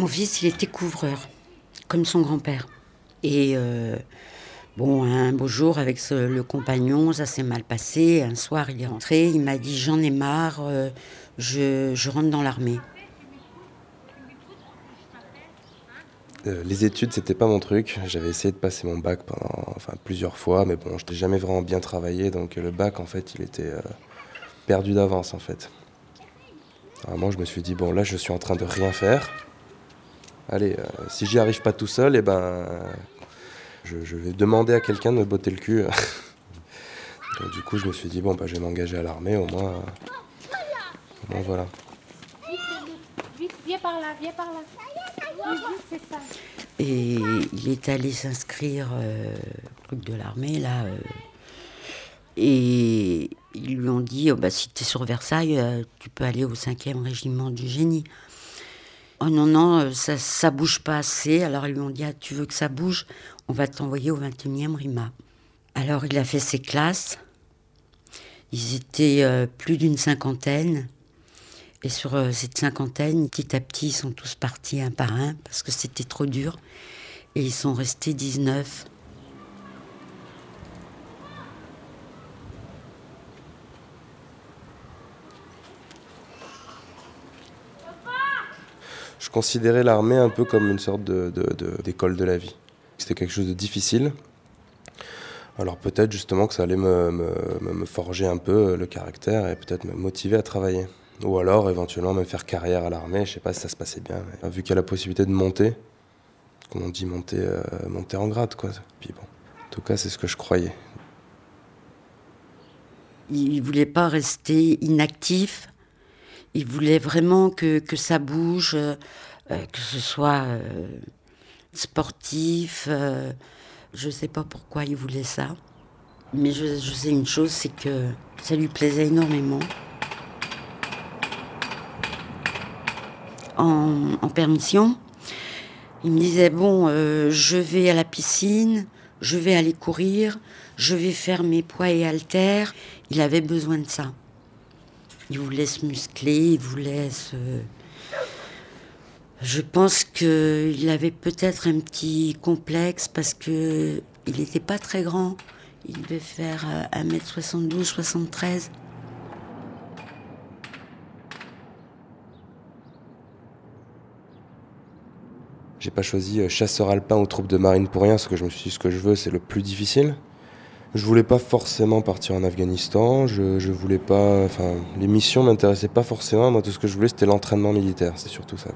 Mon fils, il était couvreur, comme son grand-père. Et euh, bon, un beau jour, avec le compagnon, ça s'est mal passé. Un soir, il est rentré, il m'a dit J'en ai marre, euh, je, rentre dans l'armée. Euh, les études, c'était pas mon truc. J'avais essayé de passer mon bac plusieurs fois, mais bon, je n'ai jamais vraiment bien travaillé, donc le bac, en fait, il était perdu d'avance, en fait. Vraiment, je me suis dit, bon, là, je suis en train de rien faire. Allez, euh, si j'y arrive pas tout seul, eh ben, je, vais demander à quelqu'un de me botter le cul. donc, du coup, je me suis dit, bon, bah, je vais m'engager à l'armée, au moins. au moins, voilà. viens par là, viens par là. Et il est allé s'inscrire euh, truc de l'armée, là. Euh, et ils lui ont dit oh, bah, si tu es sur Versailles, euh, tu peux aller au 5e régiment du génie. Oh non, non, ça, ça bouge pas assez. Alors ils lui ont dit ah, tu veux que ça bouge? On va t'envoyer au 21e RIMA. Alors il a fait ses classes. Ils étaient plus d'une cinquantaine. Et sur euh, cette cinquantaine, petit à petit, ils sont tous partis un par un parce que c'était trop dur. Et ils sont restés 19. Je considérais l'armée un peu comme une sorte d'école de, de, la vie. C'était quelque chose de difficile. Alors peut-être justement que ça allait me, me forger un peu le caractère et peut-être me motiver à travailler. Ou alors éventuellement même faire carrière à l'armée, je sais pas si ça se passait bien. Vu qu'il y a la possibilité de monter, comme on dit, monter, euh, monter en grade, quoi. Puis bon, en tout cas, c'est ce que je croyais. Il voulait pas rester inactif? Il voulait vraiment que, ça bouge, euh, que ce soit euh, sportif. je ne sais pas pourquoi il voulait ça. Mais je, sais une chose, c'est que ça lui plaisait énormément. en, permission. Il me disait, bon, euh, je vais à la piscine, je vais aller courir, je vais faire mes poids et haltères. Il avait besoin de ça. Il voulait se muscler, il voulait se... Je pense qu'il avait peut-être un petit complexe parce que il n'était pas très grand. Il devait faire 1m72, euh, 73. J'ai pas choisi euh, chasseur alpin ou troupe de marine pour rien, parce que je me suis dit ce que je veux, c'est le plus difficile. Je voulais pas forcément partir en Afghanistan, je, voulais pas. Enfin, les missions m'intéressaient pas forcément. Moi, tout ce que je voulais, c'était l'entraînement militaire, c'est surtout ça.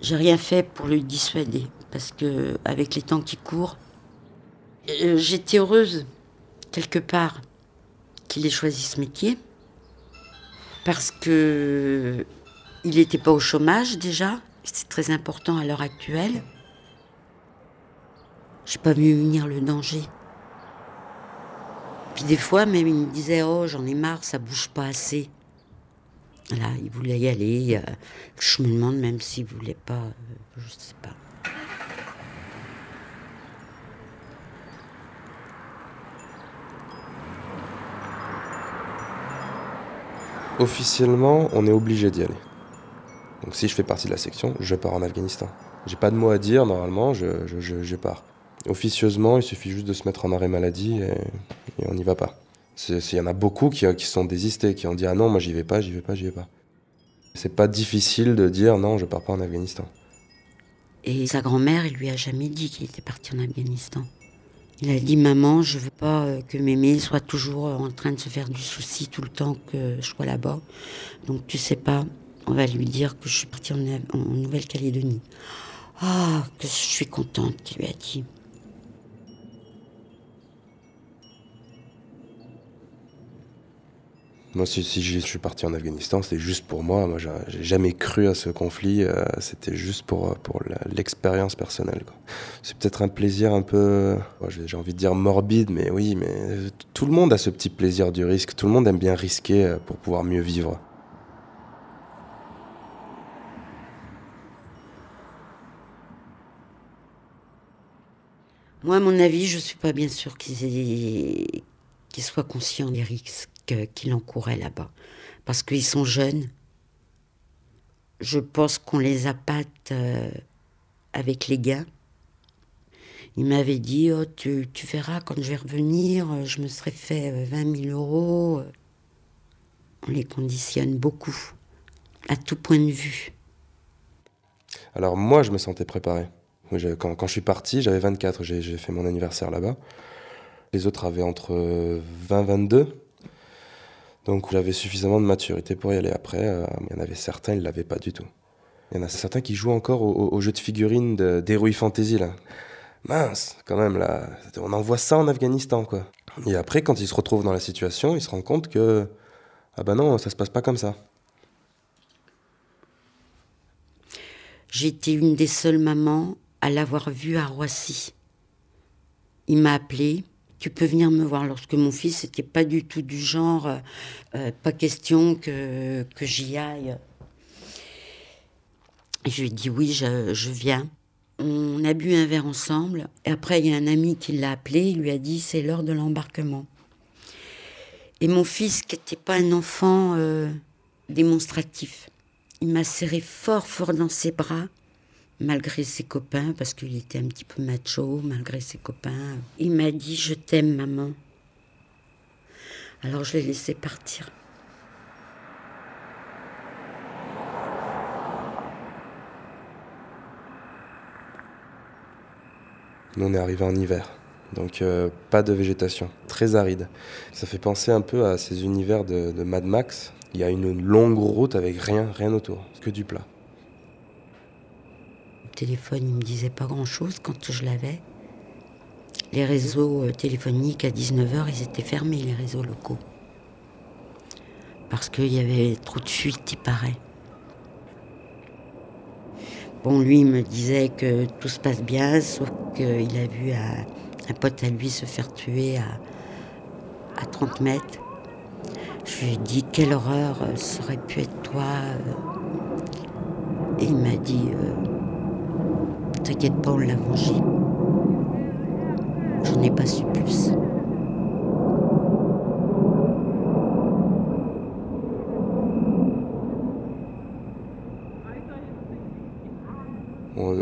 J'ai rien fait pour le dissuader, parce que avec les temps qui courent, euh, j'étais heureuse, quelque part, qu'il ait choisi ce métier parce que il n'était pas au chômage déjà, c'est très important à l'heure actuelle. J'ai pas vu venir le danger. Puis des fois, même il me disait Oh, j'en ai marre, ça bouge pas assez. Là, il voulait y aller. Je me demande même s'il voulait pas, euh, je sais pas. Officiellement, on est obligé d'y aller. Donc si je fais partie de la section, je pars en Afghanistan. J'ai pas de mots à dire, normalement, je, je, pars. Officieusement, il suffit juste de se mettre en arrêt maladie et, on n'y va pas. Il y en a beaucoup qui, sont désistés, qui ont dit Ah non, moi j'y vais pas, j'y vais pas, j'y vais pas. C'est pas difficile de dire Non, je pars pas en Afghanistan. Et sa grand-mère, il lui a jamais dit qu'il était parti en Afghanistan. Il a dit Maman, je veux pas euh, que Mémé soit toujours euh, en train de se faire du souci tout le temps que je sois là-bas. Donc tu sais pas, on va lui dire que je suis partie en, Nouvelle-Calédonie. Ah, que je suis contente, qu'il lui a dit. Moi, si, je suis parti en Afghanistan, c'était juste pour moi. Moi, j'ai jamais cru à ce conflit. Euh, c'était juste pour, pour l'expérience personnelle. C'est peut-être un plaisir un peu, j'ai envie de dire morbide, mais oui, mais tout le monde a ce petit plaisir du risque. Tout le monde aime bien risquer euh, pour pouvoir mieux vivre. Moi, à mon avis, je suis pas bien sûr qu'ils soient conscients des risques qu'il encourait là-bas. Parce qu'ils sont jeunes. Je pense qu'on les appâte euh, avec les gains. Il m'avait dit oh, tu, verras, quand je vais revenir, je me serais fait 20 euh, 000 euros. On les conditionne beaucoup, à tout point de vue. Alors, moi, je me sentais préparé. Quand, quand je suis parti, j'avais 24, j'ai fait mon anniversaire là-bas. Les autres avaient entre 20 22. Donc j'avais suffisamment de maturité pour y aller. Après, euh, il y en avait certains, ils ne l'avaient pas du tout. Il y en a certains qui jouent encore au, jeu de figurines d'Heroic Fantasy, là. Mince, quand même, là. On envoie ça en Afghanistan, quoi. Et après, quand ils se retrouvent dans la situation, ils se rendent compte que. Ah ben non, ça se passe pas comme ça. J'étais une des seules mamans à l'avoir vu à Roissy. Il m'a appelé. Tu peux venir me voir lorsque mon fils n'était pas du tout du genre, euh, euh, pas question que, que j'y aille. Et je lui ai dit oui, je, je, viens. On a bu un verre ensemble. Et après, il y a un ami qui l'a appelé. Il lui a dit c'est l'heure de l'embarquement. Et mon fils, qui n'était pas un enfant euh, démonstratif, il m'a serré fort, fort dans ses bras malgré ses copains, parce qu'il était un petit peu macho, malgré ses copains. Il m'a dit Je t'aime, maman. Alors je l'ai laissé partir. On est arrivé en hiver, donc euh, pas de végétation, très aride. Ça fait penser un peu à ces univers de, de Mad Max. Il y a une longue route avec rien, rien autour, que du plat il me disait pas grand-chose quand je l'avais. Les réseaux euh, téléphoniques à 19h, ils étaient fermés, les réseaux locaux. Parce qu'il y avait trop de fuites, il paraît. Bon, lui, il me disait que tout se passe bien, sauf qu'il a vu un, pote à lui se faire tuer à, à 30 mètres. Je lui ai dit quelle horreur, euh, ça aurait pu être toi. Euh. Et il m'a dit T'inquiète pas, on l'a vengé. Je n'ai pas su plus.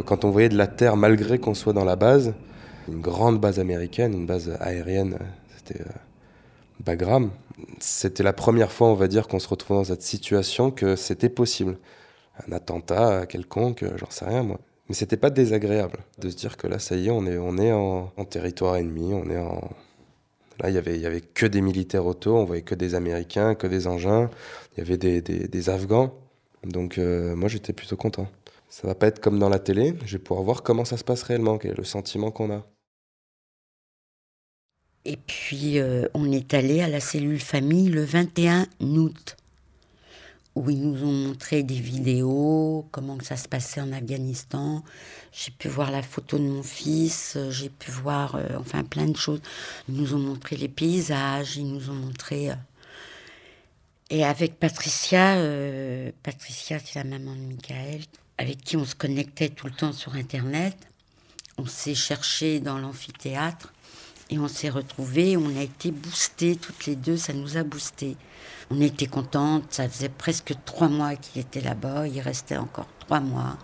Quand on voyait de la terre, malgré qu'on soit dans la base, une grande base américaine, une base aérienne, c'était euh, Bagram, c'était la première fois, on va dire, qu'on se retrouvait dans cette situation que c'était possible. Un attentat quelconque, j'en sais rien moi. Mais c'était pas désagréable de se dire que là, ça y est, on est, on est en, territoire ennemi, on est en... Là, il y avait, y avait que des militaires auto, on voyait que des Américains, que des engins, il y avait des, des, Afghans. Donc euh, moi, j'étais plutôt content. Ça va pas être comme dans la télé, je vais pouvoir voir comment ça se passe réellement, quel est le sentiment qu'on a. Et puis, euh, on est allé à la cellule famille le 21 août où ils nous ont montré des vidéos, comment ça se passait en Afghanistan. J'ai pu voir la photo de mon fils, j'ai pu voir euh, enfin plein de choses. Ils nous ont montré les paysages, ils nous ont montré... Euh, et avec Patricia, euh, Patricia c'est la maman de Michael, avec qui on se connectait tout le temps sur Internet. On s'est cherché dans l'amphithéâtre et on s'est retrouvés, on a été boostés toutes les deux, ça nous a boostés. On était contentes, ça faisait presque trois mois qu'il était là-bas, il restait encore trois mois,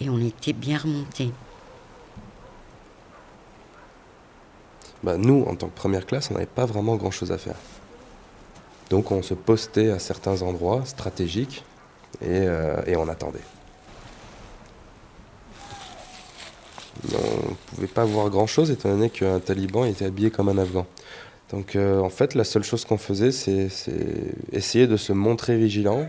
et on était bien remontés. Bah, nous, en tant que première classe, on n'avait pas vraiment grand-chose à faire. Donc on se postait à certains endroits stratégiques et, euh, et on attendait. On ne pouvait pas voir grand-chose étant donné qu'un taliban était habillé comme un afghan. Donc euh, en fait, la seule chose qu'on faisait, c'est essayer de se montrer vigilant.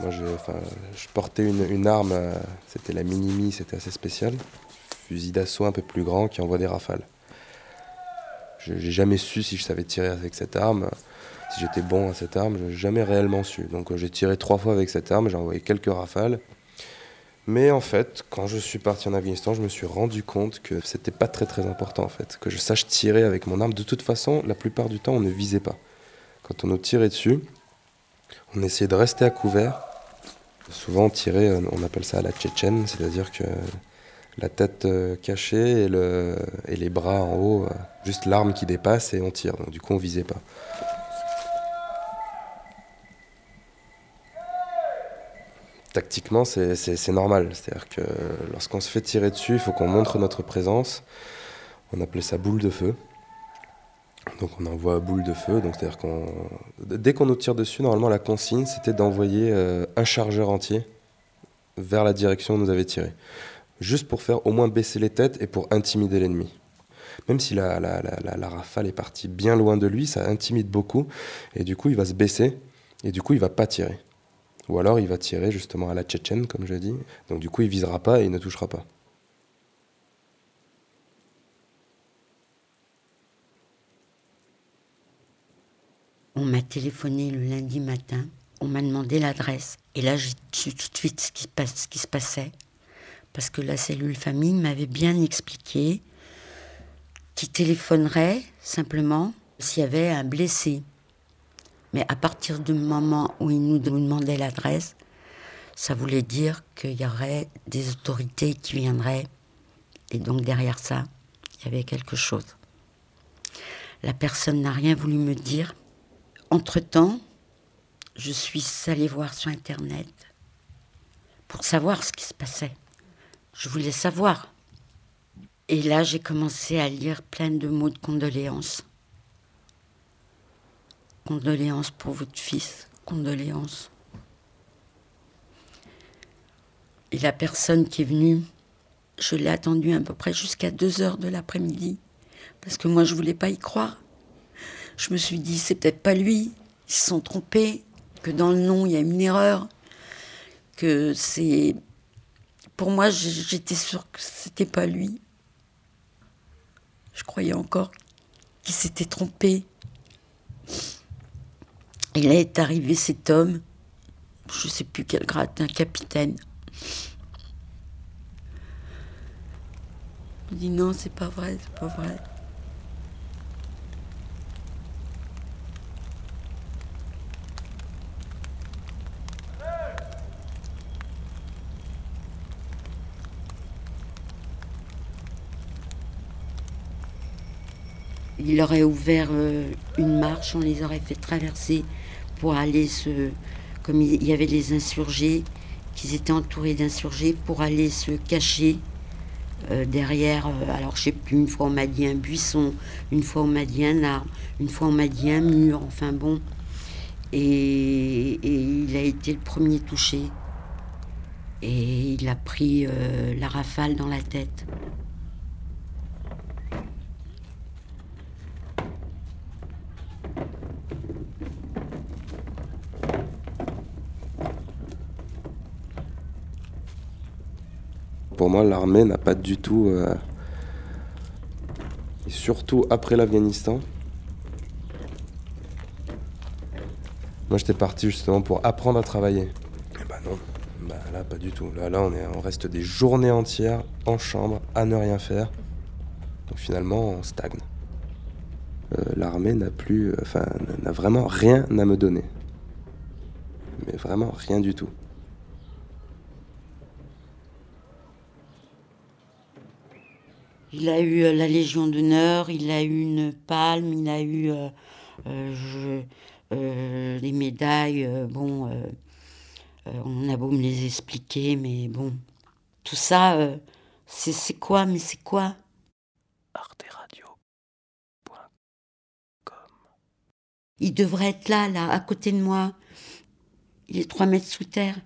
Moi, je, portais une, arme, euh, c'était la Minimi, c'était assez spécial. Fusil d'assaut un peu plus grand qui envoie des rafales. J'ai jamais su si je savais tirer avec cette arme, si j'étais bon à cette arme, j'ai jamais réellement su. Donc euh, j'ai tiré trois fois avec cette arme, j'ai envoyé quelques rafales. Mais en fait, quand je suis parti en Afghanistan, je me suis rendu compte que c'était pas très très important en fait, que je sache tirer avec mon arme. De toute façon, la plupart du temps, on ne visait pas. Quand on nous tirait dessus, On essayait de rester à couvert. Souvent tirer, euh, on appelle ça la tchétchène, c'est-à-dire que la tête euh, cachée et, le, et les bras en haut, euh, juste l'arme qui dépasse et on tire. Du coup on visait pas. Tactiquement c'est normal, c'est-à-dire que lorsqu'on se fait tirer dessus, il faut qu'on montre notre présence. On appelait ça boule de feu. Donc on envoie boule de feu, dès qu'on nous tire dessus, normalement la consigne c'était d'envoyer euh, un chargeur entier vers la direction où on nous avait tiré, juste pour faire au moins baisser les têtes et pour intimider l'ennemi. Même si la, rafale est partie bien loin de lui, ça intimide beaucoup et du coup il va se baisser et du coup il va pas tirer. Ou alors il va tirer justement à la tchétchène comme je dit, donc du coup il visera pas et il ne touchera pas. On m'a téléphoné le lundi matin, on m'a demandé l'adresse. Et là, j'ai su tout de suite ce qui se passait. Parce que la cellule famille m'avait bien expliqué qu'il téléphonerait simplement s'il y avait un blessé. Mais à partir du moment où il nous demandait l'adresse, ça voulait dire qu'il y aurait des autorités qui viendraient. Et donc derrière ça, il y avait quelque chose. La personne n'a rien voulu me dire. Entre-temps, je suis allée voir sur Internet pour savoir ce qui se passait. Je voulais savoir. Et là, j'ai commencé à lire plein de mots de condoléances. Condoléances pour votre fils, condoléances. Et la personne qui est venue, je l'ai attendue à peu près jusqu'à 2 heures de l'après-midi, parce que moi, je voulais pas y croire je me suis dit, c'est peut-être pas lui, ils se sont trompés, que dans le nom, il y a une erreur, que c'est. Pour moi, j'étais sûre que c'était pas lui. Je croyais encore qu'il s'était trompé. Et là est arrivé cet homme, je sais plus quel grade, un capitaine. Il dit non, c'est pas vrai, c'est pas vrai. Il aurait ouvert euh, une marche, on les aurait fait traverser pour aller se. Comme il y avait les insurgés, qu'ils étaient entourés d'insurgés, pour aller se cacher euh, derrière. Euh, alors je sais plus, une fois on m'a dit un buisson, une fois on m'a dit un arbre, une fois on m'a dit un mur, enfin bon. Et, et, il a été le premier touché. Et il a pris la rafale dans la tête. Pour moi, l'armée n'a pas du tout. Euh, et surtout après l'Afghanistan. Moi, j'étais parti justement pour apprendre à travailler. Et eh bah ben non, bah là, pas du tout. Là, là on, est, on reste des journées entières en chambre à ne rien faire. Donc finalement, on stagne. Euh, l'armée n'a plus. Euh, enfin, n'a vraiment rien à me donner. Mais vraiment rien du tout. Il a eu euh, la Légion d'honneur, il a eu une palme, il a eu euh, euh, les médailles. bon, on a beau me les expliquer, mais bon, tout ça, c'est quoi, mais c'est quoi? Il devrait être là, là, à côté de moi. Il est trois mètres sous terre.